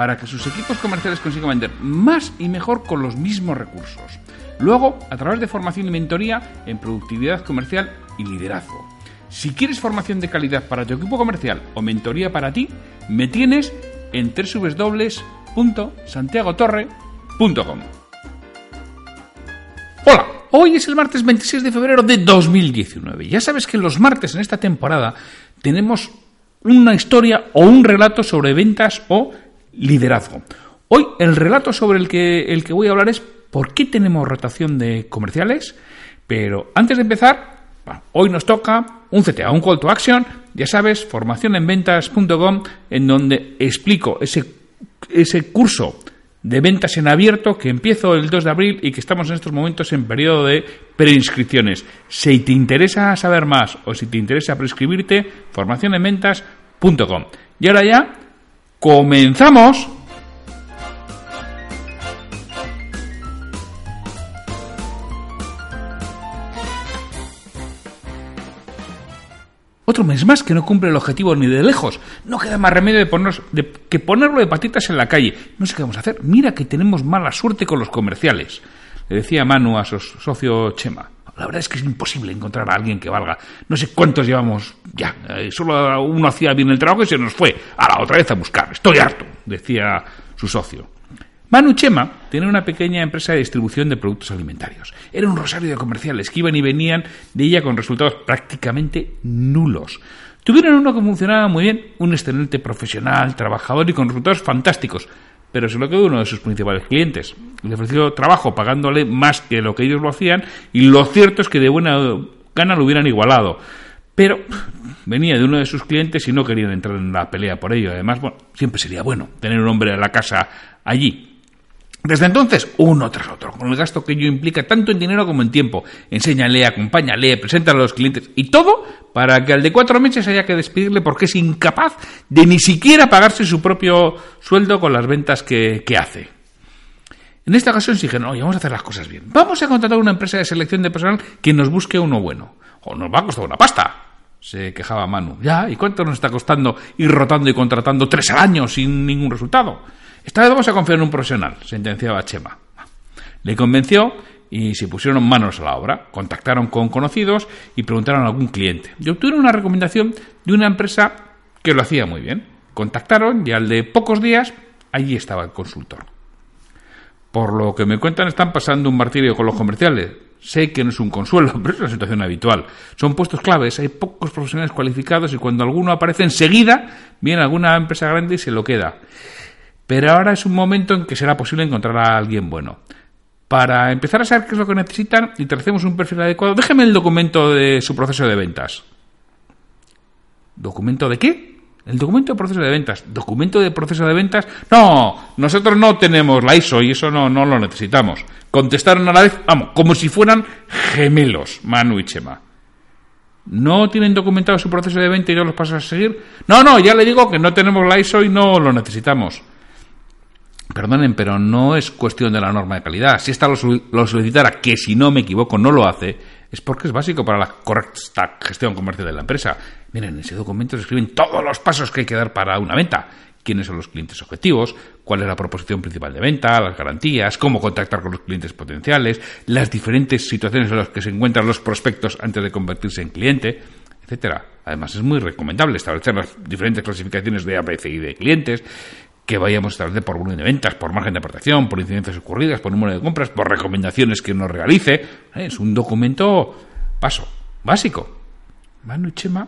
para que sus equipos comerciales consigan vender más y mejor con los mismos recursos. Luego, a través de formación y mentoría en productividad comercial y liderazgo. Si quieres formación de calidad para tu equipo comercial o mentoría para ti, me tienes en www.santiagotorre.com. Hola, hoy es el martes 26 de febrero de 2019. Ya sabes que los martes en esta temporada tenemos una historia o un relato sobre ventas o liderazgo. Hoy el relato sobre el que, el que voy a hablar es por qué tenemos rotación de comerciales, pero antes de empezar, hoy nos toca un CTA, un call to action, ya sabes, formacionenventas.com, en donde explico ese, ese curso de ventas en abierto que empiezo el 2 de abril y que estamos en estos momentos en periodo de preinscripciones. Si te interesa saber más o si te interesa prescribirte, formacionenventas.com. Y ahora ya, comenzamos. Otro mes más que no cumple el objetivo ni de lejos. No queda más remedio de ponernos, de, que ponerlo de patitas en la calle. No sé qué vamos a hacer. Mira que tenemos mala suerte con los comerciales. Le decía Manu a su socio Chema. La verdad es que es imposible encontrar a alguien que valga. No sé cuántos llevamos ya. Eh, solo uno hacía bien el trabajo y se nos fue. A la otra vez a buscar. Estoy harto, decía su socio. Manu Chema tenía una pequeña empresa de distribución de productos alimentarios. Era un rosario de comerciales que iban y venían de ella con resultados prácticamente nulos. Tuvieron uno que funcionaba muy bien, un excelente profesional, trabajador y con resultados fantásticos, pero se lo quedó uno de sus principales clientes. Le ofreció trabajo pagándole más que lo que ellos lo hacían y lo cierto es que de buena gana lo hubieran igualado. Pero venía de uno de sus clientes y no querían entrar en la pelea por ello. Además, bueno, siempre sería bueno tener un hombre en la casa allí. Desde entonces, uno tras otro, con el gasto que ello implica tanto en dinero como en tiempo. Enséñale, acompáñale, preséntale a los clientes y todo para que al de cuatro meses haya que despedirle porque es incapaz de ni siquiera pagarse su propio sueldo con las ventas que, hace. En esta ocasión se dijeron, oye, vamos a hacer las cosas bien. Vamos a contratar una empresa de selección de personal que nos busque uno bueno. O nos va a costar una pasta. Se quejaba Manu. Ya, ¿y cuánto nos está costando ir rotando y contratando tres al año sin ningún resultado? Esta vez vamos a confiar en un profesional, sentenciaba Chema. Le convenció y se pusieron manos a la obra. Contactaron con conocidos y preguntaron a algún cliente. Y obtuvieron una recomendación de una empresa que lo hacía muy bien. Contactaron y al de pocos días allí estaba el consultor. Por lo que me cuentan, están pasando un martirio con los comerciales. Sé que no es un consuelo, pero es una situación habitual. Son puestos claves, hay pocos profesionales cualificados y cuando alguno aparece enseguida, viene alguna empresa grande y se lo queda. Pero ahora es un momento en que será posible encontrar a alguien bueno. Para empezar a saber qué es lo que necesitan y trazemos un perfil adecuado, déjeme el documento de su proceso de ventas. ¿Documento de qué? El documento de proceso de ventas. ¿Documento de proceso de ventas? No, nosotros no tenemos la ISO y eso no, no lo necesitamos. Contestaron a la vez, vamos, como si fueran gemelos, Manu y Chema. ¿No tienen documentado su proceso de venta y yo los pasos a seguir? No, no, ya le digo que no tenemos la ISO y no lo necesitamos. Perdonen, pero no es cuestión de la norma de calidad. Si esta lo, solicitara, que si no me equivoco no lo hace, es porque es básico para la correcta gestión comercial de la empresa. Miren, en ese documento se escriben todos los pasos que hay que dar para una venta. quiénes son los clientes objetivos, cuál es la proposición principal de venta, las garantías, cómo contactar con los clientes potenciales, las diferentes situaciones en las que se encuentran los prospectos antes de convertirse en cliente, etcétera. Además, es muy recomendable establecer las diferentes clasificaciones de APCI de clientes, que vayamos establecer por volumen de ventas, por margen de aportación, por incidencias ocurridas, por número de compras, por recomendaciones que uno realice. ¿eh? Es un documento paso, básico. Manu y Chema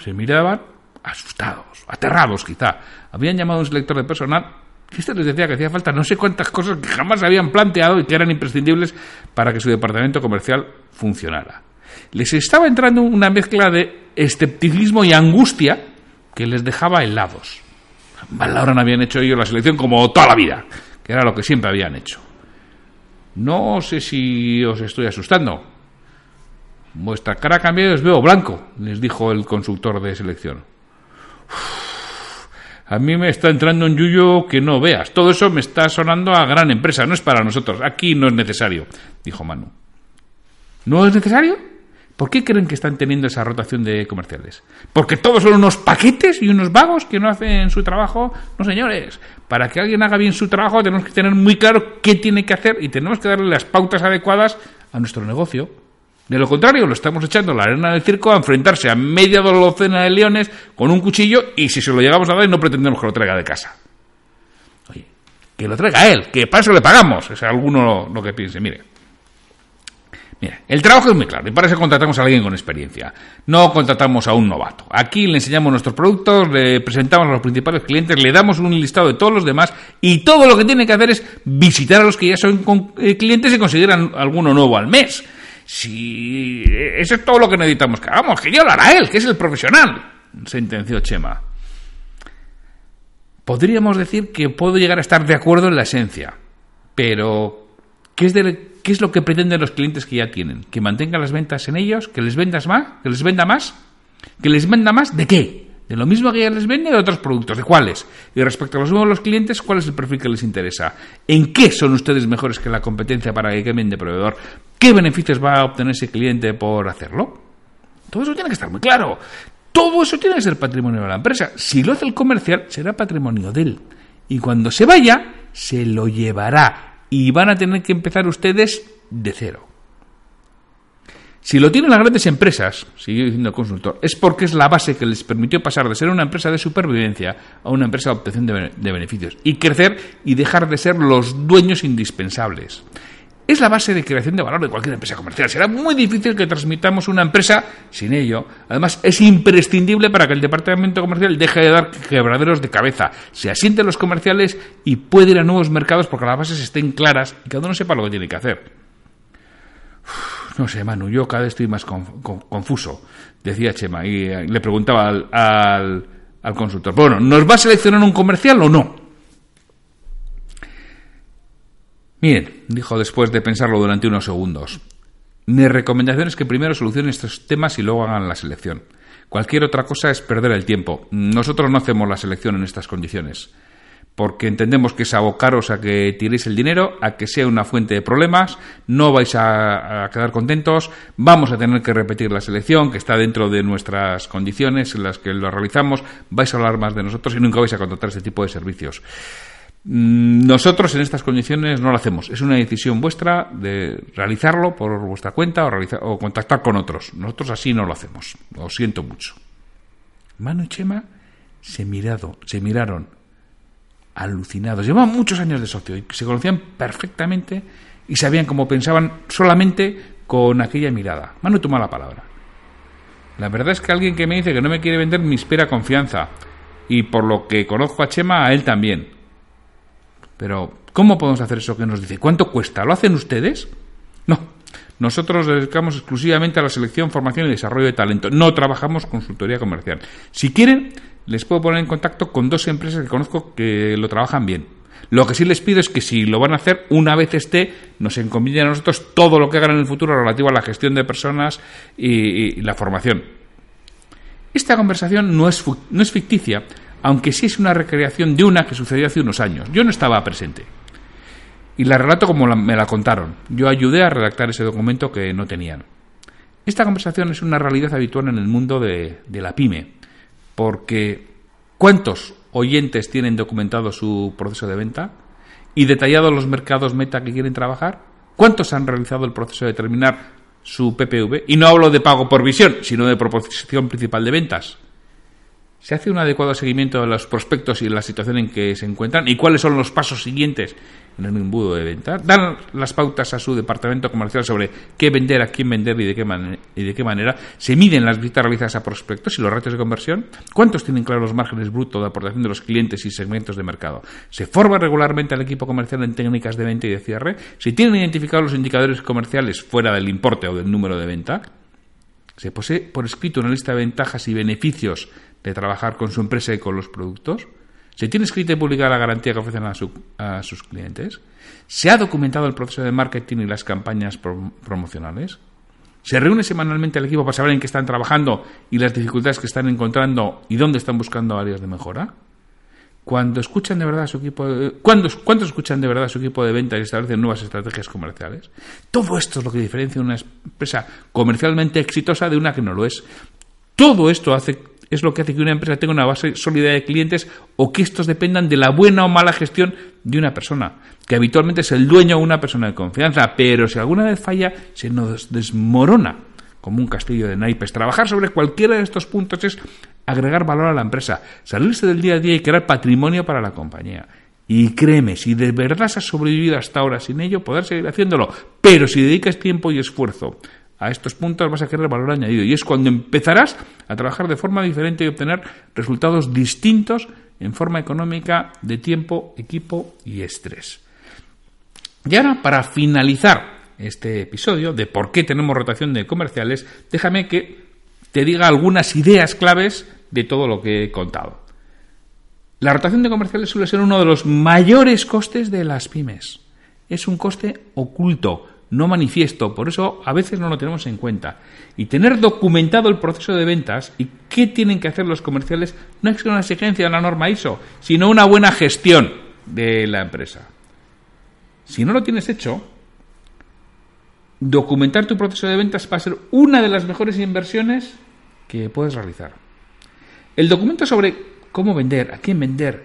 se miraban asustados, aterrados quizá. Habían llamado a un selector de personal que este les decía que hacía falta no sé cuántas cosas que jamás habían planteado y que eran imprescindibles para que su departamento comercial funcionara. Les estaba entrando una mezcla de escepticismo y angustia que les dejaba helados. Ahora no habían hecho ellos la selección como toda la vida, que era lo que siempre habían hecho. No sé si os estoy asustando. Vuestra cara ha cambiado y os veo blanco, les dijo el consultor de selección. a mí me está entrando un yuyo que no veas. Todo eso me está sonando a gran empresa. No es para nosotros. Aquí no es necesario, dijo Manu. ¿No es necesario? ¿Por qué creen que están teniendo esa rotación de comerciales? ¿Porque todos son unos paquetes y unos vagos que no hacen su trabajo? No, señores. Para que alguien haga bien su trabajo tenemos que tener muy claro qué tiene que hacer y tenemos que darle las pautas adecuadas a nuestro negocio. De lo contrario, lo estamos echando a la arena del circo a enfrentarse a media docena de leones con un cuchillo y si se lo llegamos a dar no pretendemos que lo traiga de casa. Oye, que lo traiga él, que para eso le pagamos. Es alguno lo que piense. Mire, Mira, el trabajo es muy claro y para eso contratamos a alguien con experiencia. No contratamos a un novato. Aquí le enseñamos nuestros productos, le presentamos a los principales clientes, le damos un listado de todos los demás y todo lo que tiene que hacer es visitar a los que ya son eh, clientes y conseguir alguno nuevo al mes. Si eso es todo lo que necesitamos que hagamos, que ya lo él, que es el profesional, sentenció Chema. Podríamos decir que puedo llegar a estar de acuerdo en la esencia, pero ¿qué es de ¿Qué es lo que pretenden los clientes que ya tienen? ¿Que mantengan las ventas en ellos? ¿Que les vendas más? ¿Que les venda más? ¿Que les venda más de qué? ¿De lo mismo que ya les vende de otros productos? ¿De cuáles? Y respecto a los nuevos clientes, ¿cuál es el perfil que les interesa? ¿En qué son ustedes mejores que la competencia para que cambien de proveedor? ¿Qué beneficios va a obtener ese cliente por hacerlo? Todo eso tiene que estar muy claro. Todo eso tiene que ser patrimonio de la empresa. Si lo hace el comercial, será patrimonio de él. Y cuando se vaya, se lo llevará y van a tener que empezar ustedes de cero. Si lo tienen las grandes empresas, sigue diciendo el consultor, es porque es la base que les permitió pasar de ser una empresa de supervivencia a una empresa de obtención de beneficios y crecer y dejar de ser los dueños indispensables. Es la base de creación de valor de cualquier empresa comercial. Será muy difícil que transmitamos una empresa sin ello. Además, es imprescindible para que el departamento comercial deje de dar quebraderos de cabeza, se asienten los comerciales y pueda ir a nuevos mercados porque las bases estén claras y cada uno sepa lo que tiene que hacer. no sé, Manu, yo cada vez estoy más confuso, decía Chema, y eh, le preguntaba al, al consultor. Bueno, ¿nos va a seleccionar un comercial o no? Miren, dijo después de pensarlo durante unos segundos. Mi recomendación es que primero solucionen estos temas y luego hagan la selección. Cualquier otra cosa es perder el tiempo. Nosotros no hacemos la selección en estas condiciones, porque entendemos que es abocaros a que tiréis el dinero, a que sea una fuente de problemas, no vais a, quedar contentos, vamos a tener que repetir la selección, que está dentro de nuestras condiciones en las que lo realizamos, vais a hablar más de nosotros y nunca vais a contratar este tipo de servicios. Mm, nosotros en estas condiciones no lo hacemos. Es una decisión vuestra de realizarlo por vuestra cuenta o, o contactar con otros. Nosotros así no lo hacemos. Lo siento mucho. Manu y Chema se, mirado, se miraron alucinados. Llevaban muchos años de socio y se conocían perfectamente y sabían cómo pensaban solamente con aquella mirada. Manu toma la palabra. La verdad es que alguien que me dice que no me quiere vender me inspira confianza. Y por lo que conozco a Chema, a él también. Pero, ¿cómo podemos hacer eso que nos dice? ¿Cuánto cuesta? ¿Lo hacen ustedes? No. Nosotros nos dedicamos exclusivamente a la selección, formación y desarrollo de talento. No trabajamos consultoría comercial. Si quieren, les puedo poner en contacto con dos empresas que conozco que lo trabajan bien. Lo que sí les pido es que si lo van a hacer, una vez esté, nos encomienden a nosotros todo lo que hagan en el futuro relativo a la gestión de personas y, la formación. Esta conversación no es, no es ficticia, aunque sí es una recreación de una que sucedió hace unos años. Yo no estaba presente. Y la relato como me la contaron. Yo ayudé a redactar ese documento que no tenían. Esta conversación es una realidad habitual en el mundo de, la pyme, porque ¿Cuántos oyentes tienen documentado su proceso de venta? ¿Y detallado los mercados meta que quieren trabajar? ¿Cuántos han realizado el proceso de determinar su PPV? Y no hablo de pago por visión, sino de proposición principal de ventas. ¿Se hace un adecuado seguimiento de los prospectos y la situación en que se encuentran? ¿Y cuáles son los pasos siguientes en el embudo de venta? ¿Dan las pautas a su departamento comercial sobre qué vender, a quién vender y de qué, y de qué manera? ¿Se miden las visitas realizadas a prospectos y los ratios de conversión? ¿Cuántos tienen claros los márgenes brutos de aportación de los clientes y segmentos de mercado? ¿Se forma regularmente al equipo comercial en técnicas de venta y de cierre? ¿Se tienen identificados los indicadores comerciales fuera del importe o del número de venta? ¿Se posee por escrito una lista de ventajas y beneficios de trabajar con su empresa y con los productos? ¿Se tiene escrita y publicada la garantía que ofrecen a, sus clientes? ¿Se ha documentado el proceso de marketing y las campañas promocionales? ¿Se reúne semanalmente el equipo para saber en qué están trabajando y las dificultades que están encontrando y dónde están buscando áreas de mejora? Cuando escuchan de verdad su equipo, ¿cuántos escuchan de verdad su equipo de venta y establecen nuevas estrategias comerciales? Todo esto es lo que diferencia una empresa comercialmente exitosa de una que no lo es. Todo esto hace es lo que hace que una empresa tenga una base sólida de clientes o que estos dependan de la buena o mala gestión de una persona, que habitualmente es el dueño o una persona de confianza, pero si alguna vez falla, se nos desmorona como un castillo de naipes. Trabajar sobre cualquiera de estos puntos es agregar valor a la empresa, salirse del día a día y crear patrimonio para la compañía. Y créeme, si de verdad has sobrevivido hasta ahora sin ello, poder seguir haciéndolo. Pero si dedicas tiempo y esfuerzo a estos puntos vas a querer valor añadido. Y es cuando empezarás a trabajar de forma diferente y obtener resultados distintos en forma económica, de tiempo, equipo y estrés. Y ahora, para finalizar este episodio de por qué tenemos rotación de comerciales, déjame que te diga algunas ideas claves de todo lo que he contado. La rotación de comerciales suele ser uno de los mayores costes de las pymes. Es un coste oculto no manifiesto, por eso a veces no lo tenemos en cuenta. Y tener documentado el proceso de ventas y qué tienen que hacer los comerciales no es una exigencia de la norma ISO, sino una buena gestión de la empresa. Si no lo tienes hecho, documentar tu proceso de ventas va a ser una de las mejores inversiones que puedes realizar. El documento sobre cómo vender, a quién vender,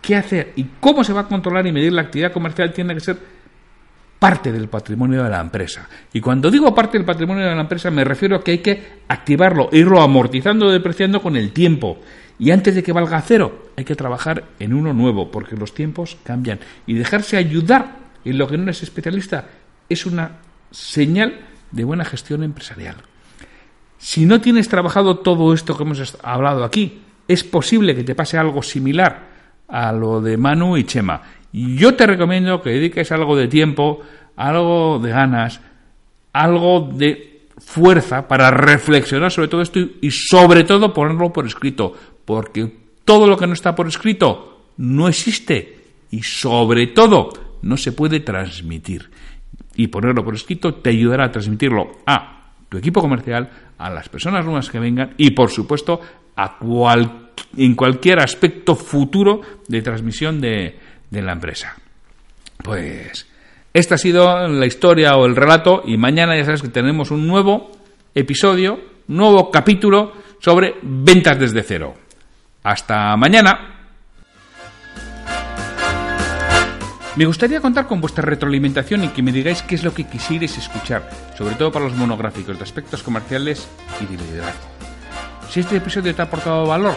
qué hacer y cómo se va a controlar y medir la actividad comercial tiene que ser parte del patrimonio de la empresa. Y cuando digo parte del patrimonio de la empresa me refiero a que hay que activarlo, irlo amortizando, depreciando con el tiempo. Y antes de que valga cero, hay que trabajar en uno nuevo, porque los tiempos cambian. Y dejarse ayudar en lo que no es especialista es una señal de buena gestión empresarial. Si no tienes trabajado todo esto que hemos hablado aquí, es posible que te pase algo similar a lo de Manu y Chema. Yo te recomiendo que dediques algo de tiempo, algo de ganas, algo de fuerza para reflexionar sobre todo esto y, sobre todo ponerlo por escrito, porque todo lo que no está por escrito no existe y sobre todo no se puede transmitir. Y ponerlo por escrito te ayudará a transmitirlo a tu equipo comercial, a las personas nuevas que vengan y por supuesto a cual, en cualquier aspecto futuro de transmisión de, de la empresa. Pues esta ha sido la historia o el relato y mañana ya sabes que tenemos un nuevo episodio, nuevo capítulo sobre ventas desde cero. Hasta mañana. Me gustaría contar con vuestra retroalimentación y que me digáis qué es lo que quisierais escuchar, sobre todo para los monográficos de aspectos comerciales y de liderazgo. Si este episodio te ha aportado valor,